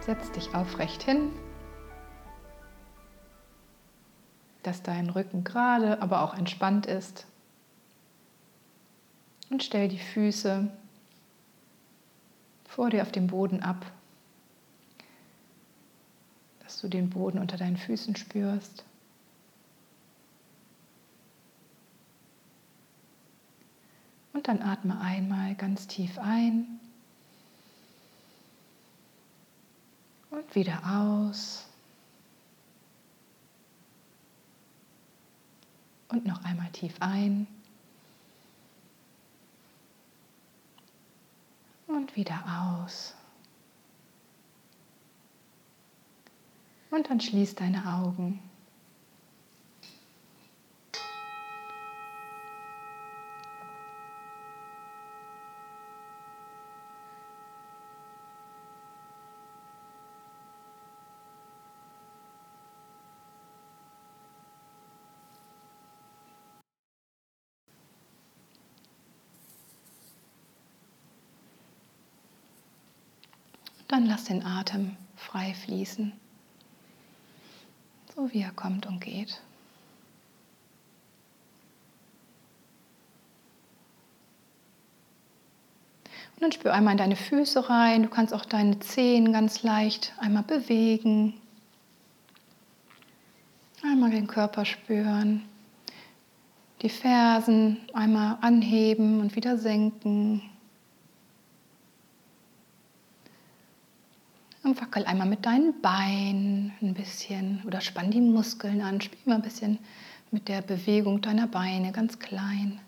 Setz dich aufrecht hin, dass dein Rücken gerade, aber auch entspannt ist. Und stell die Füße vor dir auf dem Boden ab, dass du den Boden unter deinen Füßen spürst. Und dann atme einmal ganz tief ein. Und wieder aus. Und noch einmal tief ein. Und wieder aus. Und dann schließ deine Augen. Dann lass den Atem frei fließen, so wie er kommt und geht. Und dann spür einmal in deine Füße rein. Du kannst auch deine Zehen ganz leicht einmal bewegen. Einmal den Körper spüren. Die Fersen einmal anheben und wieder senken. Und wackel einmal mit deinen Beinen ein bisschen oder spann die Muskeln an. Spiel mal ein bisschen mit der Bewegung deiner Beine, ganz klein.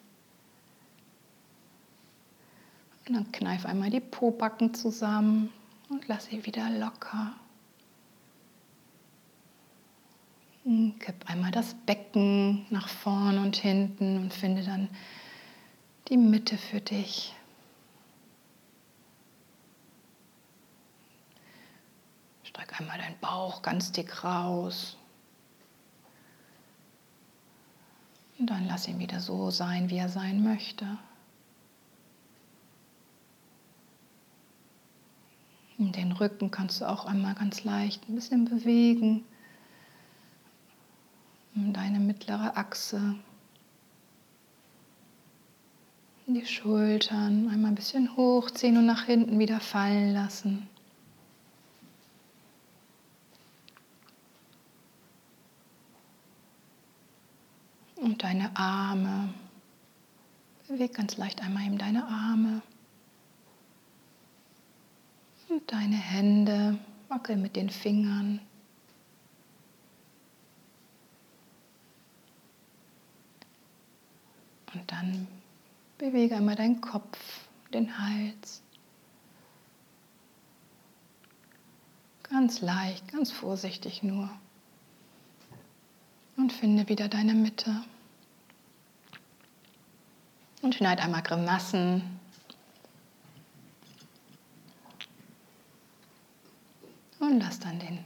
Und dann kneif einmal die Pobacken zusammen und lass sie wieder locker. Und kipp einmal das Becken nach vorn und hinten und finde dann die Mitte für dich. Streck einmal deinen Bauch ganz dick raus. Und dann lass ihn wieder so sein, wie er sein möchte. Den Rücken kannst du auch einmal ganz leicht ein bisschen bewegen. Deine mittlere Achse. Die Schultern einmal ein bisschen hochziehen und nach hinten wieder fallen lassen. Und deine Arme. Beweg ganz leicht einmal eben deine Arme. Und deine Hände. Wackel mit den Fingern. Und dann bewege einmal deinen Kopf, den Hals. Ganz leicht, ganz vorsichtig nur. Und finde wieder deine Mitte. Und schneid einmal Grimassen. Und lass dann den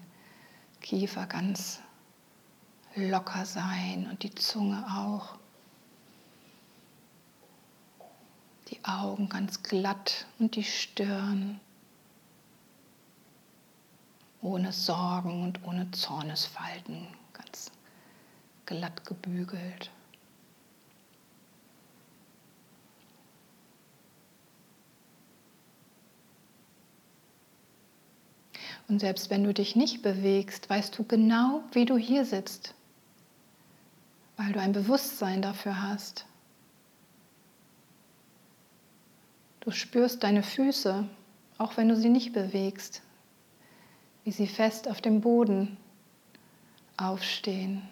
Kiefer ganz locker sein und die Zunge auch. Die Augen ganz glatt und die Stirn ohne Sorgen und ohne Zornesfalten, ganz glatt gebügelt. Und selbst wenn du dich nicht bewegst, weißt du genau, wie du hier sitzt, weil du ein Bewusstsein dafür hast. Du spürst deine Füße, auch wenn du sie nicht bewegst. wie sie fest auf dem Boden aufstehen.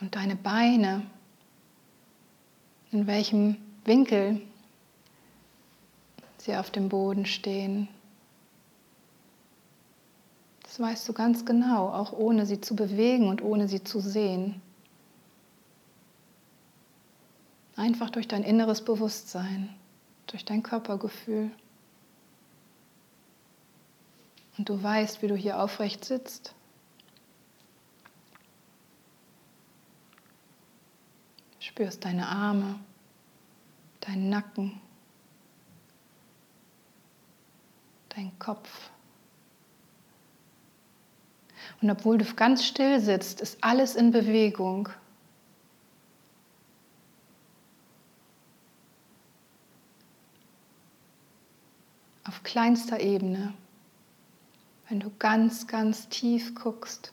Und deine Beine, in welchem Winkel sie auf dem Boden stehen. Das weißt du ganz genau, auch ohne sie zu bewegen und ohne sie zu sehen. Einfach durch dein inneres Bewusstsein, durch dein Körpergefühl. Und du weißt, wie du hier aufrecht sitzt. Spürst deine Arme, deinen Nacken, deinen Kopf. Und obwohl du ganz still sitzt, ist alles in Bewegung. Auf kleinster Ebene, wenn du ganz, ganz tief guckst,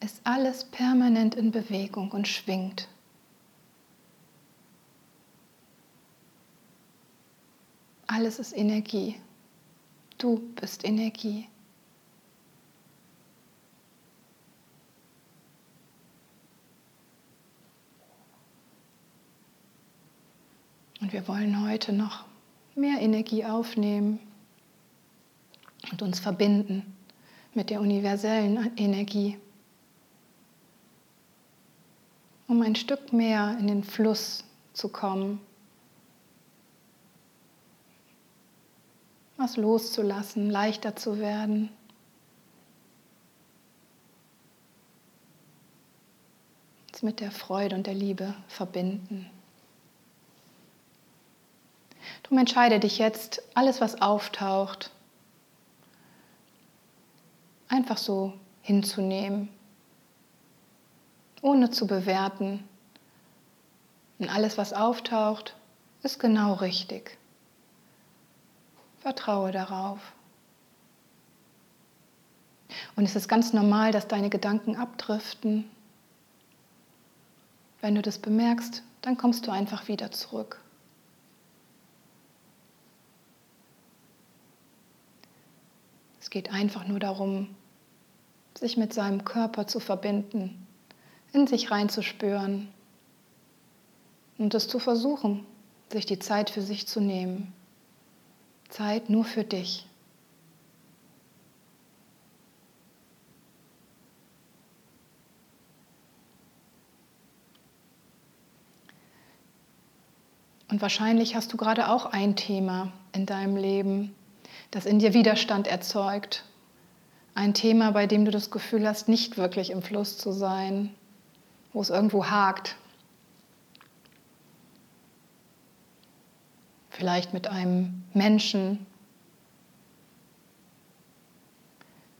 ist alles permanent in Bewegung und schwingt. Alles ist Energie. Du bist Energie. Und wir wollen heute noch mehr Energie aufnehmen und uns verbinden mit der universellen Energie, um ein Stück mehr in den Fluss zu kommen, was loszulassen, leichter zu werden. Uns mit der Freude und der Liebe verbinden. Darum entscheide dich jetzt, alles, was auftaucht, einfach so hinzunehmen, ohne zu bewerten. Und alles, was auftaucht, ist genau richtig. Vertraue darauf. Und es ist ganz normal, dass deine Gedanken abdriften. Wenn du das bemerkst, dann kommst du einfach wieder zurück. Es geht einfach nur darum, sich mit seinem Körper zu verbinden, in sich reinzuspüren und es zu versuchen, sich die Zeit für sich zu nehmen. Zeit nur für dich. Und wahrscheinlich hast du gerade auch ein Thema in deinem Leben, das in dir Widerstand erzeugt. Ein Thema, bei dem du das Gefühl hast, nicht wirklich im Fluss zu sein, wo es irgendwo hakt. Vielleicht mit einem Menschen,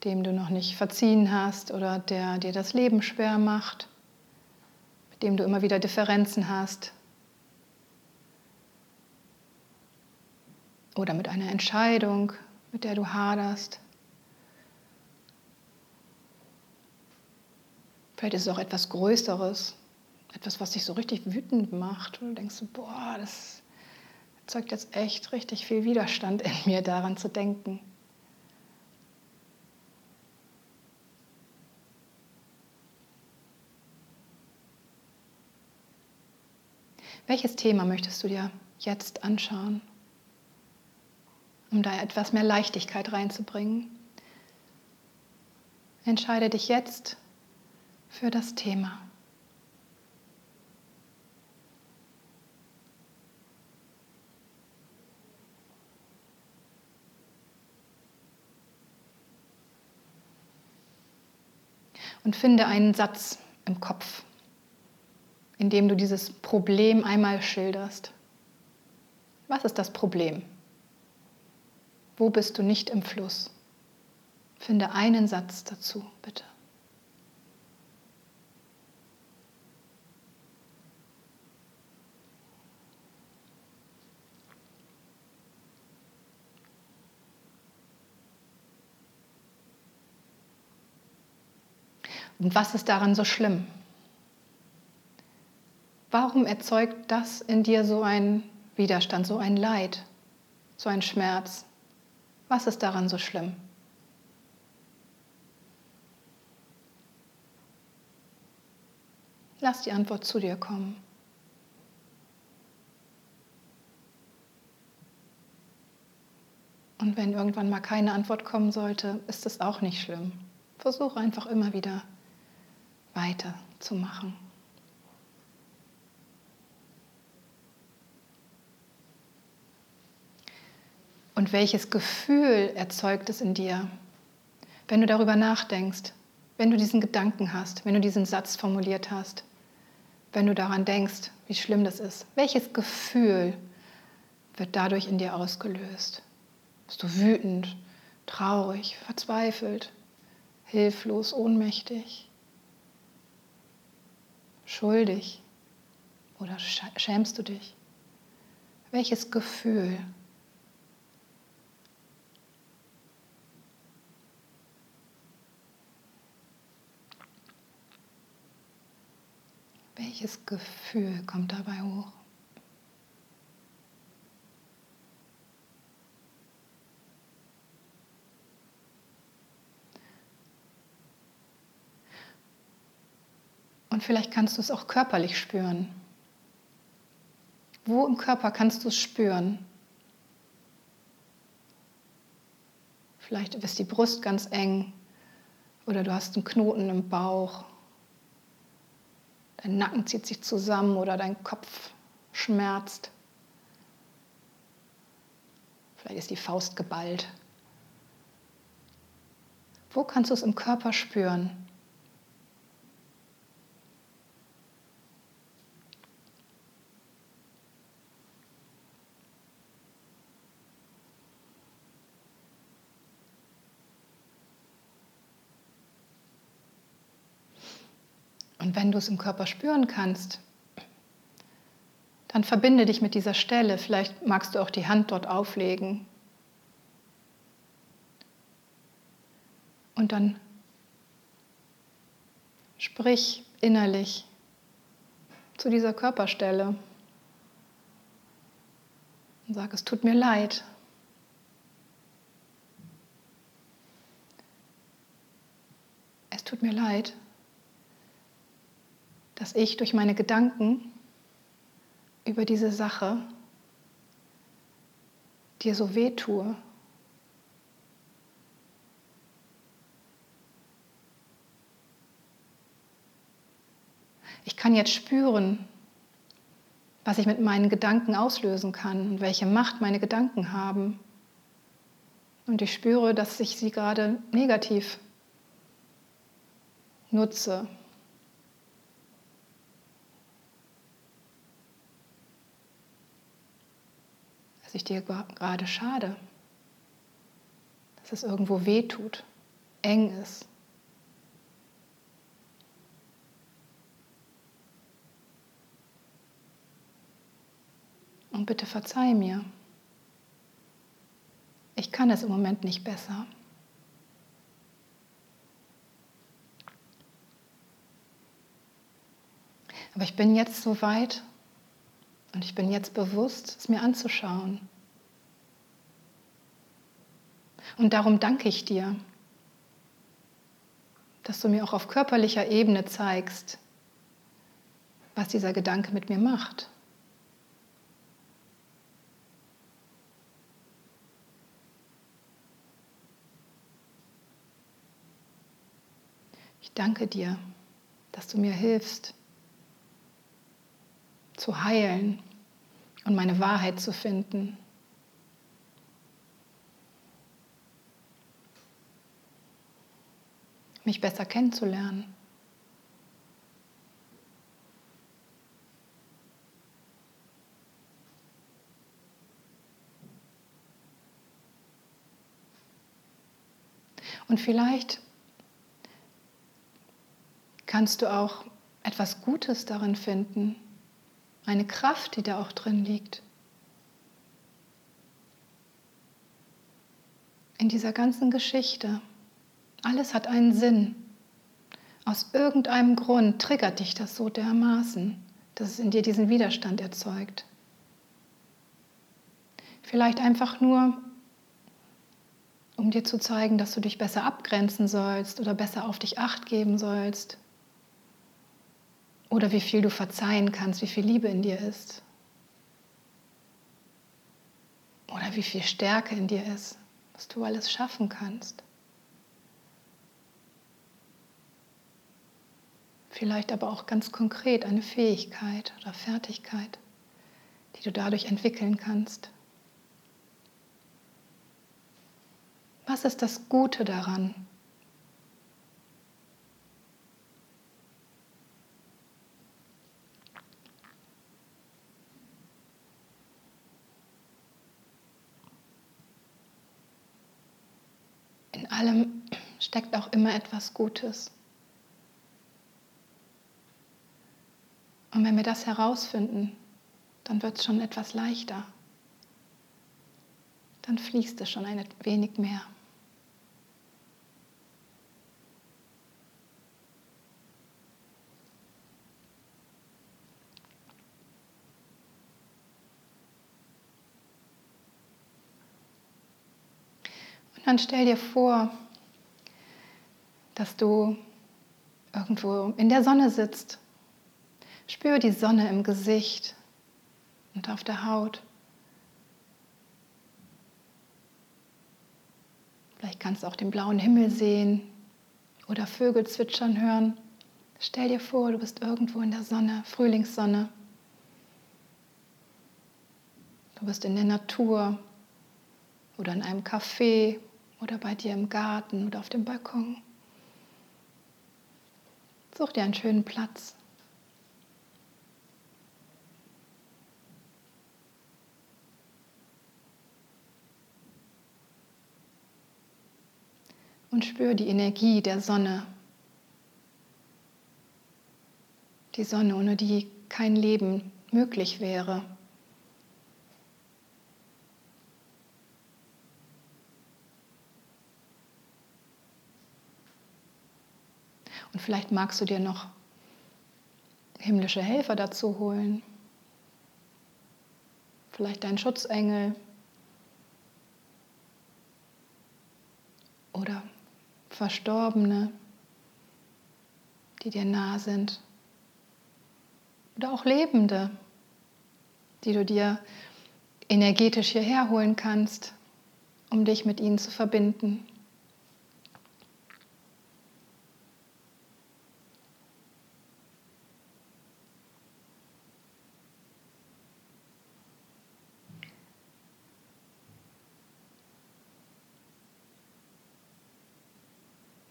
dem du noch nicht verziehen hast oder der dir das Leben schwer macht, mit dem du immer wieder Differenzen hast, oder mit einer Entscheidung, mit der du haderst. Vielleicht ist es auch etwas Größeres, etwas, was dich so richtig wütend macht. Und du denkst, boah, das erzeugt jetzt echt richtig viel Widerstand in mir, daran zu denken. Welches Thema möchtest du dir jetzt anschauen? Um da etwas mehr Leichtigkeit reinzubringen. Entscheide dich jetzt für das Thema. Und finde einen Satz im Kopf, in dem du dieses Problem einmal schilderst. Was ist das Problem? Wo bist du nicht im Fluss? Finde einen Satz dazu, bitte. Und was ist daran so schlimm? Warum erzeugt das in dir so einen Widerstand, so ein Leid, so ein Schmerz? Was ist daran so schlimm? Lass die Antwort zu dir kommen. Und wenn irgendwann mal keine Antwort kommen sollte, ist es auch nicht schlimm. Versuche einfach immer wieder weiterzumachen. Und welches Gefühl erzeugt es in dir, wenn du darüber nachdenkst, wenn du diesen Gedanken hast, wenn du diesen Satz formuliert hast, wenn du daran denkst, wie schlimm das ist? Welches Gefühl wird dadurch in dir ausgelöst? Bist du wütend, traurig, verzweifelt, hilflos, ohnmächtig, schuldig oder schämst du dich? Welches Gefühl? Welches Gefühl kommt dabei hoch? Und vielleicht kannst du es auch körperlich spüren. Wo im Körper kannst du es spüren? Vielleicht ist die Brust ganz eng oder du hast einen Knoten im Bauch. Dein Nacken zieht sich zusammen oder dein Kopf schmerzt. Vielleicht ist die Faust geballt. Wo kannst du es im Körper spüren? Und wenn du es im Körper spüren kannst, dann verbinde dich mit dieser Stelle. Vielleicht magst du auch die Hand dort auflegen. Und dann sprich innerlich zu dieser Körperstelle und sag, es tut mir leid. Es tut mir leid dass ich durch meine Gedanken über diese Sache dir so weh tue. Ich kann jetzt spüren, was ich mit meinen Gedanken auslösen kann und welche Macht meine Gedanken haben. Und ich spüre, dass ich sie gerade negativ nutze, dass ich dir gerade schade, dass es irgendwo weh tut, eng ist. Und bitte verzeih mir. Ich kann es im Moment nicht besser. Aber ich bin jetzt so weit, und ich bin jetzt bewusst, es mir anzuschauen. Und darum danke ich dir, dass du mir auch auf körperlicher Ebene zeigst, was dieser Gedanke mit mir macht. Ich danke dir, dass du mir hilfst, zu heilen und meine Wahrheit zu finden. Mich besser kennenzulernen. Und vielleicht kannst du auch etwas Gutes darin finden, eine Kraft, die da auch drin liegt. In dieser ganzen Geschichte. Alles hat einen Sinn. Aus irgendeinem Grund triggert dich das so dermaßen, dass es in dir diesen Widerstand erzeugt. Vielleicht einfach nur, um dir zu zeigen, dass du dich besser abgrenzen sollst oder besser auf dich acht geben sollst. Oder wie viel du verzeihen kannst, wie viel Liebe in dir ist. Oder wie viel Stärke in dir ist, was du alles schaffen kannst. Vielleicht aber auch ganz konkret eine Fähigkeit oder Fertigkeit, die du dadurch entwickeln kannst. Was ist das Gute daran? In allem steckt auch immer etwas Gutes. Und wenn wir das herausfinden, dann wird es schon etwas leichter. Dann fließt es schon ein wenig mehr. Und dann stell dir vor, dass du irgendwo in der Sonne sitzt. Spür die Sonne im Gesicht und auf der Haut. Vielleicht kannst du auch den blauen Himmel sehen oder Vögel zwitschern hören. Stell dir vor, du bist irgendwo in der Sonne, Frühlingssonne. Du bist in der Natur oder in einem Café oder bei dir im Garten oder auf dem Balkon. Such dir einen schönen Platz. Und spür die Energie der Sonne. Die Sonne, ohne die kein Leben möglich wäre. Und vielleicht magst du dir noch himmlische Helfer dazu holen. Vielleicht deinen Schutzengel. Oder Verstorbene, die dir nah sind. Oder auch Lebende, die du dir energetisch hierher holen kannst, um dich mit ihnen zu verbinden.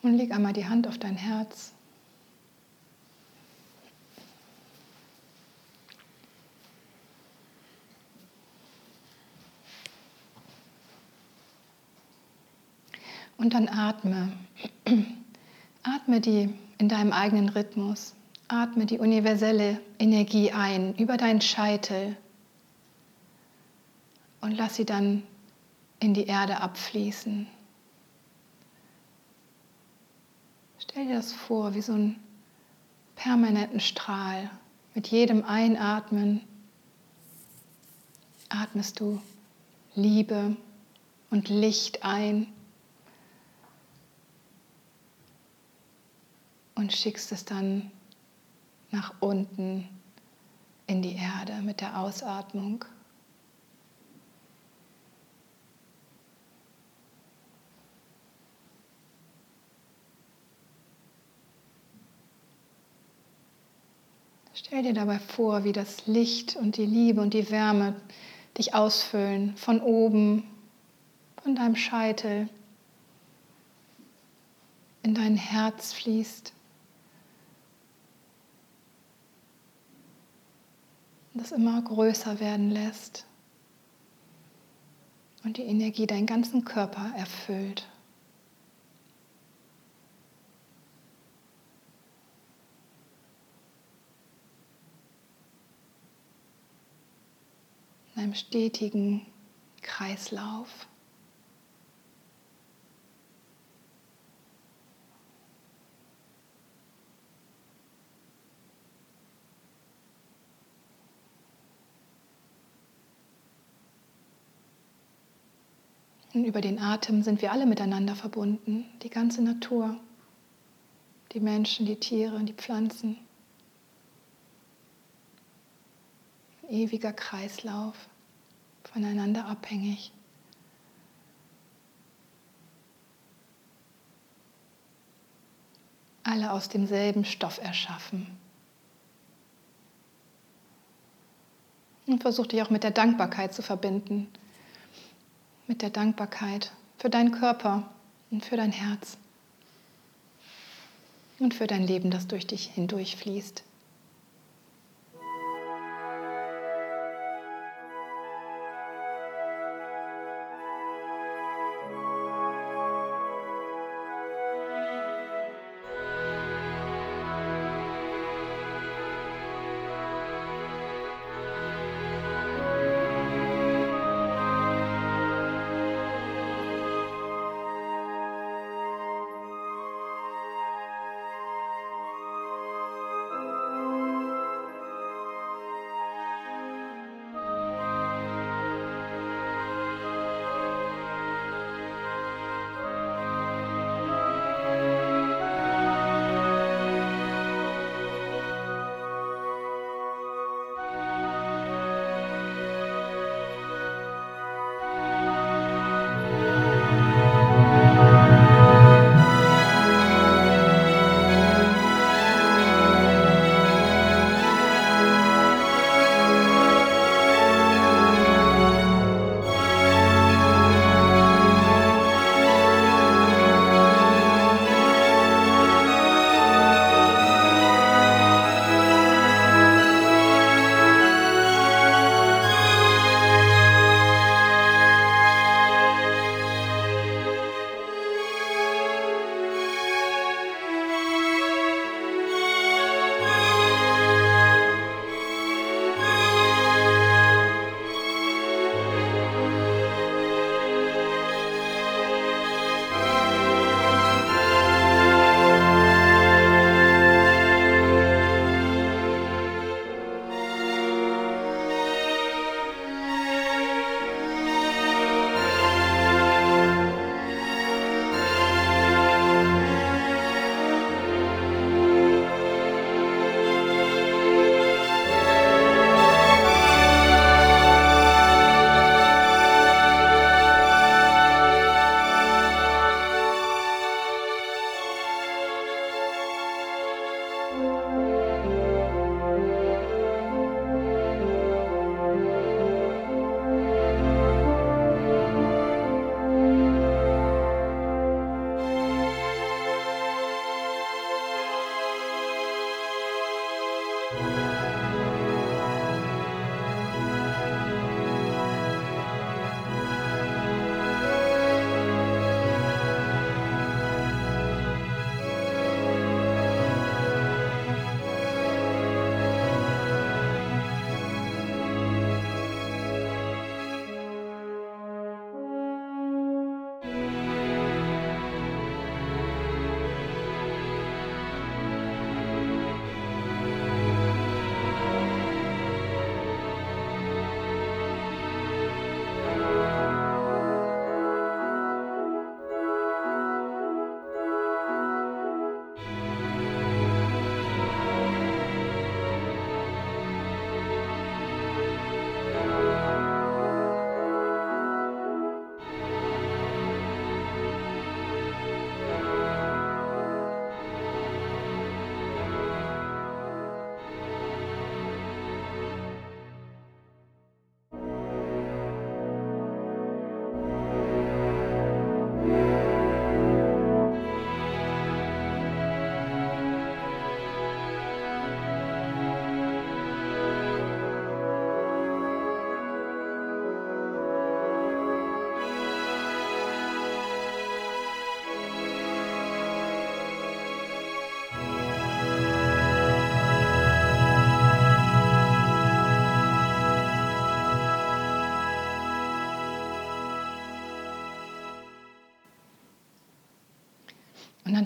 Und leg einmal die Hand auf dein Herz. Und dann atme. Atme die in deinem eigenen Rhythmus. Atme die universelle Energie ein über deinen Scheitel und lass sie dann in die Erde abfließen. Stell dir das vor wie so einen permanenten Strahl. Mit jedem Einatmen atmest du Liebe und Licht ein und schickst es dann nach unten in die Erde mit der Ausatmung. Stell dir dabei vor, wie das Licht und die Liebe und die Wärme dich ausfüllen, von oben, von deinem Scheitel, in dein Herz fließt. Das immer größer werden lässt und die Energie deinen ganzen Körper erfüllt. Einem stetigen Kreislauf. Und über den Atem sind wir alle miteinander verbunden, die ganze Natur, die Menschen, die Tiere, die Pflanzen. Ein ewiger Kreislauf, voneinander abhängig. Alle aus demselben Stoff erschaffen. Und versuch dich auch mit der Dankbarkeit zu verbinden. Mit der Dankbarkeit für deinen Körper und für dein Herz. Und für dein Leben, das durch dich hindurch fließt.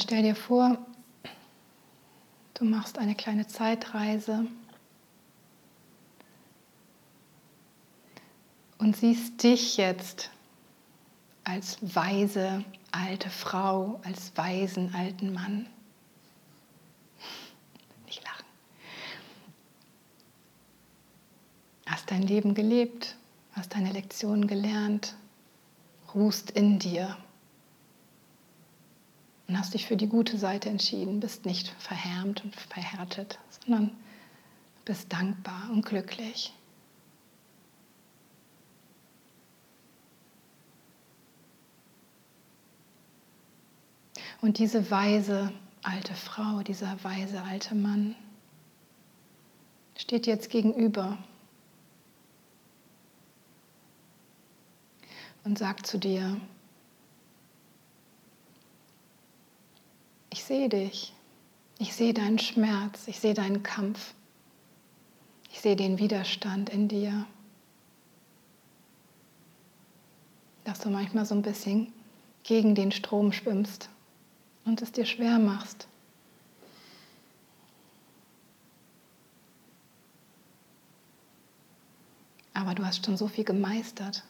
Stell dir vor, du machst eine kleine Zeitreise und siehst dich jetzt als weise alte Frau, als weisen alten Mann. Nicht lachen. Hast dein Leben gelebt, hast deine Lektionen gelernt, ruhst in dir und hast dich für die gute Seite entschieden, bist nicht verhärmt und verhärtet, sondern bist dankbar und glücklich. Und diese weise alte Frau, dieser weise alte Mann steht jetzt gegenüber und sagt zu dir, ich sehe dich, ich sehe deinen Schmerz, ich sehe deinen Kampf, ich sehe den Widerstand in dir, dass du manchmal so ein bisschen gegen den Strom schwimmst und es dir schwer machst. Aber du hast schon so viel gemeistert.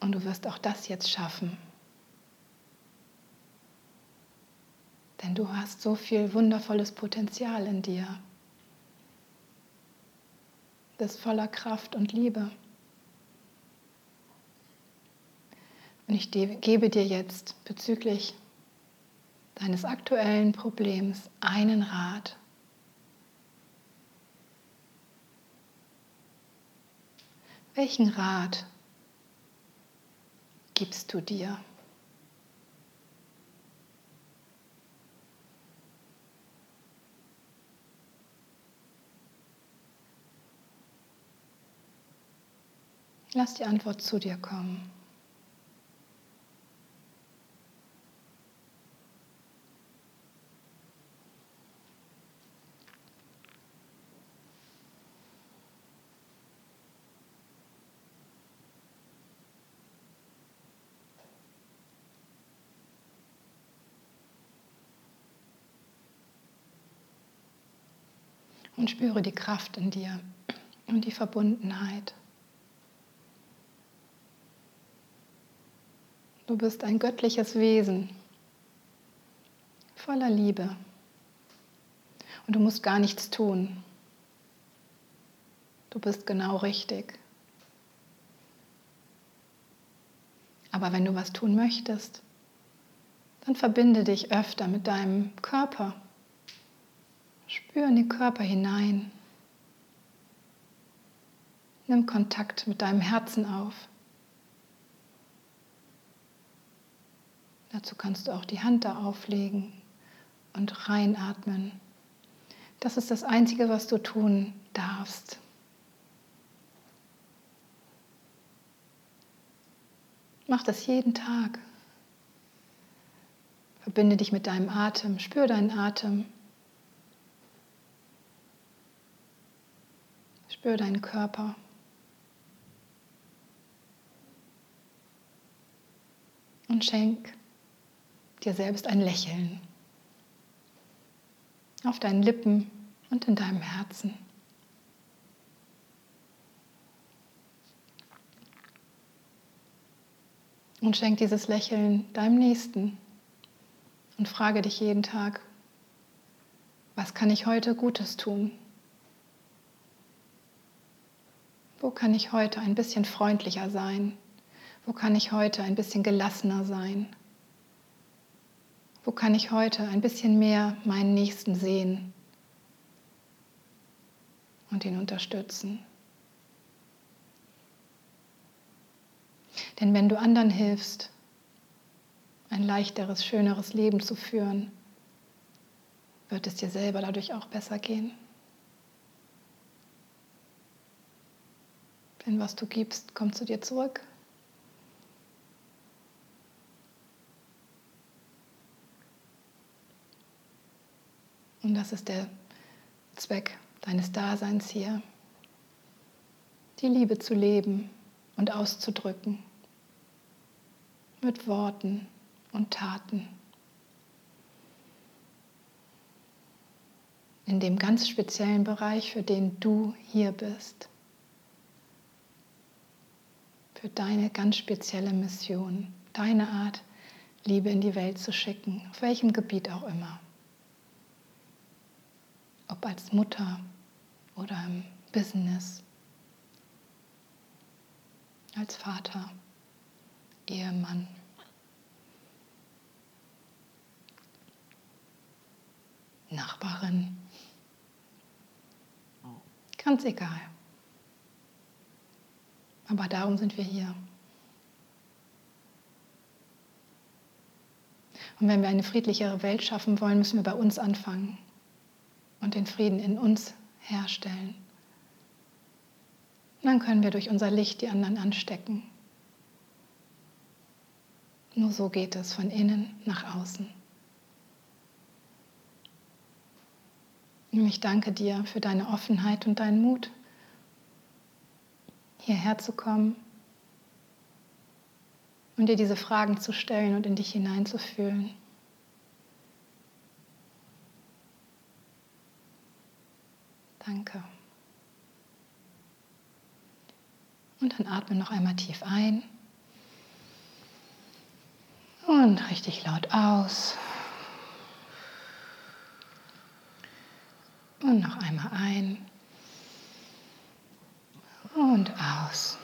Und du wirst auch das jetzt schaffen. Denn du hast so viel wundervolles Potenzial in dir. Bist voller Kraft und Liebe. Und ich gebe dir jetzt bezüglich deines aktuellen Problems einen Rat. Welchen Rat gibst du dir? Lass die Antwort zu dir kommen. Und spüre die Kraft in dir und die Verbundenheit. Du bist ein göttliches Wesen, voller Liebe. Und du musst gar nichts tun. Du bist genau richtig. Aber wenn du was tun möchtest, dann verbinde dich öfter mit deinem Körper Spür in den Körper hinein. Nimm Kontakt mit deinem Herzen auf. Dazu kannst du auch die Hand da auflegen und reinatmen. Das ist das Einzige, was du tun darfst. Mach das jeden Tag. Verbinde dich mit deinem Atem, spür deinen Atem. Spür deinen Körper. Und schenk dir selbst ein Lächeln auf deinen Lippen und in deinem Herzen. Und schenk dieses Lächeln deinem Nächsten und frage dich jeden Tag, was kann ich heute Gutes tun? Wo kann ich heute ein bisschen freundlicher sein? Wo kann ich heute ein bisschen gelassener sein? Wo kann ich heute ein bisschen mehr meinen Nächsten sehen und ihn unterstützen? Denn wenn du anderen hilfst, ein leichteres, schöneres Leben zu führen, wird es dir selber dadurch auch besser gehen. Denn was du gibst, kommt zu dir zurück. Und das ist der Zweck deines Daseins hier. Die Liebe zu leben und auszudrücken. Mit Worten und Taten. In dem ganz speziellen Bereich, für den du hier bist. für deine ganz spezielle Mission, deine Art, Liebe in die Welt zu schicken, auf welchem Gebiet auch immer. Ob als Mutter oder im Business, als Vater, Ehemann. Nachbarin. Ganz egal. Aber darum sind wir hier. Und wenn wir eine friedlichere Welt schaffen wollen, müssen wir bei uns anfangen und den Frieden in uns herstellen. Dann können wir durch unser Licht die anderen anstecken. Nur so geht es von innen nach außen. Ich danke dir für deine Offenheit und deinen Mut, hierher zu kommen und dir diese Fragen zu stellen und in dich hineinzufühlen. Danke. Und dann atme noch einmal tief ein und richtig laut aus. Und noch einmal ein und aus.